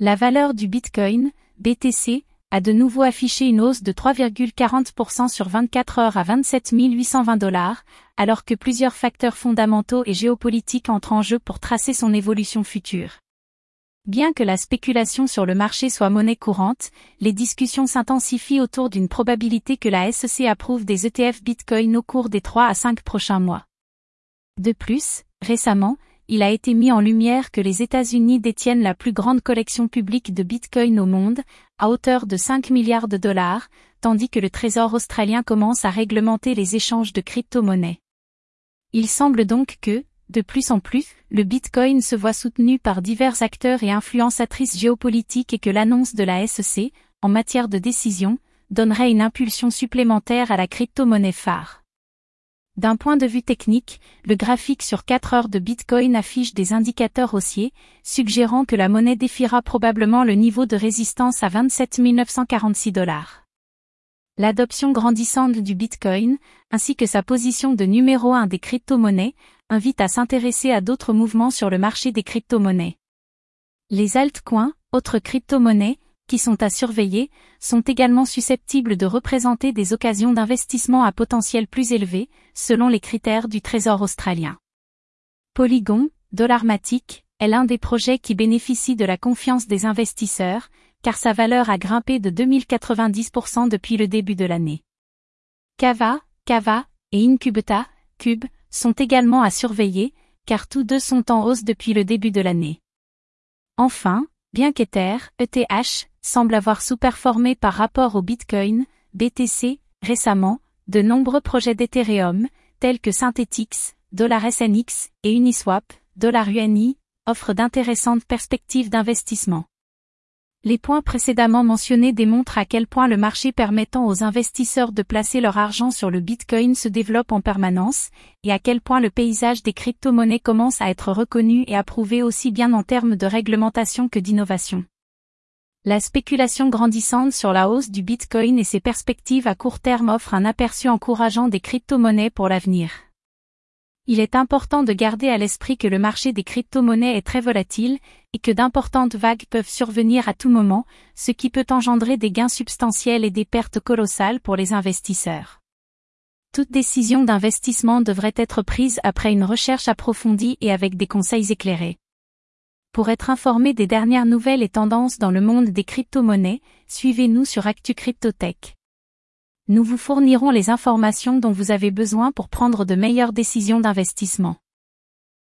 La valeur du Bitcoin, BTC, a de nouveau affiché une hausse de 3,40% sur 24 heures à 27 820 dollars, alors que plusieurs facteurs fondamentaux et géopolitiques entrent en jeu pour tracer son évolution future. Bien que la spéculation sur le marché soit monnaie courante, les discussions s'intensifient autour d'une probabilité que la SEC approuve des ETF Bitcoin au cours des 3 à 5 prochains mois. De plus, récemment, il a été mis en lumière que les États-Unis détiennent la plus grande collection publique de Bitcoin au monde, à hauteur de 5 milliards de dollars, tandis que le Trésor australien commence à réglementer les échanges de crypto-monnaies. Il semble donc que, de plus en plus, le Bitcoin se voit soutenu par divers acteurs et influençatrices géopolitiques et que l'annonce de la SEC, en matière de décision, donnerait une impulsion supplémentaire à la crypto-monnaie phare. D'un point de vue technique, le graphique sur 4 heures de Bitcoin affiche des indicateurs haussiers, suggérant que la monnaie défiera probablement le niveau de résistance à 27 946 dollars. L'adoption grandissante du Bitcoin, ainsi que sa position de numéro 1 des crypto-monnaies, invite à s'intéresser à d'autres mouvements sur le marché des crypto-monnaies. Les altcoins, autres crypto-monnaies, qui sont à surveiller, sont également susceptibles de représenter des occasions d'investissement à potentiel plus élevé, selon les critères du Trésor australien. Polygon, Dollarmatic, est l'un des projets qui bénéficie de la confiance des investisseurs, car sa valeur a grimpé de 2090% depuis le début de l'année. Kava, Kava, et Incubeta, Cube, sont également à surveiller, car tous deux sont en hausse depuis le début de l'année. Enfin, bien qu'Ether, ETH, semble avoir sous-performé par rapport au Bitcoin, BTC, récemment, de nombreux projets d'Ethereum, tels que Synthetix, SNX et Uniswap, UNI, offrent d'intéressantes perspectives d'investissement. Les points précédemment mentionnés démontrent à quel point le marché permettant aux investisseurs de placer leur argent sur le Bitcoin se développe en permanence, et à quel point le paysage des crypto-monnaies commence à être reconnu et approuvé aussi bien en termes de réglementation que d'innovation. La spéculation grandissante sur la hausse du Bitcoin et ses perspectives à court terme offrent un aperçu encourageant des crypto-monnaies pour l'avenir. Il est important de garder à l'esprit que le marché des crypto-monnaies est très volatile, et que d'importantes vagues peuvent survenir à tout moment, ce qui peut engendrer des gains substantiels et des pertes colossales pour les investisseurs. Toute décision d'investissement devrait être prise après une recherche approfondie et avec des conseils éclairés. Pour être informé des dernières nouvelles et tendances dans le monde des crypto-monnaies, suivez-nous sur Actu Cryptotech. Nous vous fournirons les informations dont vous avez besoin pour prendre de meilleures décisions d'investissement.